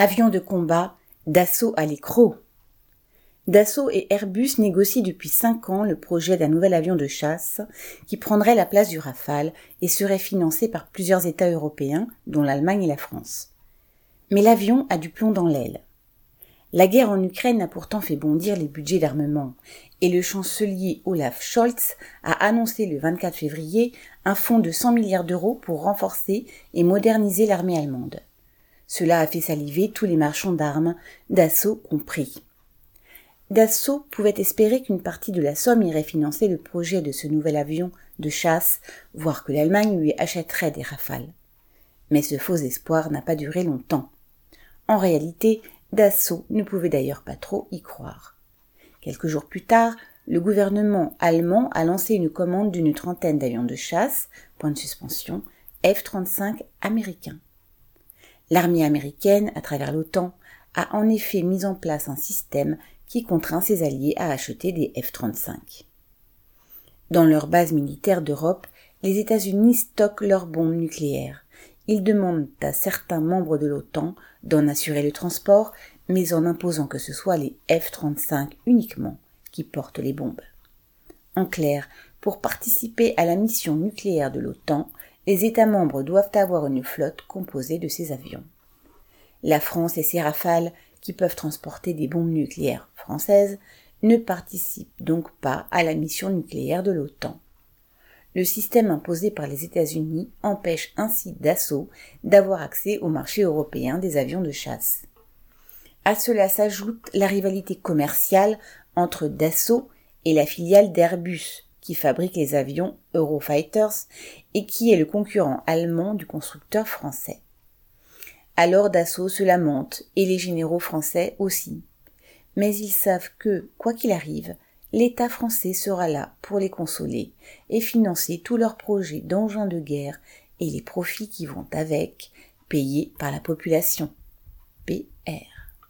Avions de combat, Dassault à l'écrou. Dassault et Airbus négocient depuis cinq ans le projet d'un nouvel avion de chasse qui prendrait la place du Rafale et serait financé par plusieurs États européens, dont l'Allemagne et la France. Mais l'avion a du plomb dans l'aile. La guerre en Ukraine a pourtant fait bondir les budgets d'armement, et le chancelier Olaf Scholz a annoncé le 24 février un fonds de 100 milliards d'euros pour renforcer et moderniser l'armée allemande. Cela a fait saliver tous les marchands d'armes, Dassault compris. Dassault pouvait espérer qu'une partie de la somme irait financer le projet de ce nouvel avion de chasse, voire que l'Allemagne lui achèterait des rafales. Mais ce faux espoir n'a pas duré longtemps. En réalité, Dassault ne pouvait d'ailleurs pas trop y croire. Quelques jours plus tard, le gouvernement allemand a lancé une commande d'une trentaine d'avions de chasse, point de suspension, F-35 américains. L'armée américaine, à travers l'OTAN, a en effet mis en place un système qui contraint ses alliés à acheter des F-35. Dans leurs bases militaires d'Europe, les États-Unis stockent leurs bombes nucléaires. Ils demandent à certains membres de l'OTAN d'en assurer le transport, mais en imposant que ce soit les F-35 uniquement qui portent les bombes. En clair, pour participer à la mission nucléaire de l'OTAN, les États membres doivent avoir une flotte composée de ces avions. La France et ses rafales, qui peuvent transporter des bombes nucléaires françaises, ne participent donc pas à la mission nucléaire de l'OTAN. Le système imposé par les États-Unis empêche ainsi Dassault d'avoir accès au marché européen des avions de chasse. À cela s'ajoute la rivalité commerciale entre Dassault et la filiale d'Airbus, qui fabrique les avions Eurofighters et qui est le concurrent allemand du constructeur français. Alors Dassault se lamente et les généraux français aussi. Mais ils savent que, quoi qu'il arrive, l'État français sera là pour les consoler et financer tous leurs projets d'engins de guerre et les profits qui vont avec, payés par la population. PR.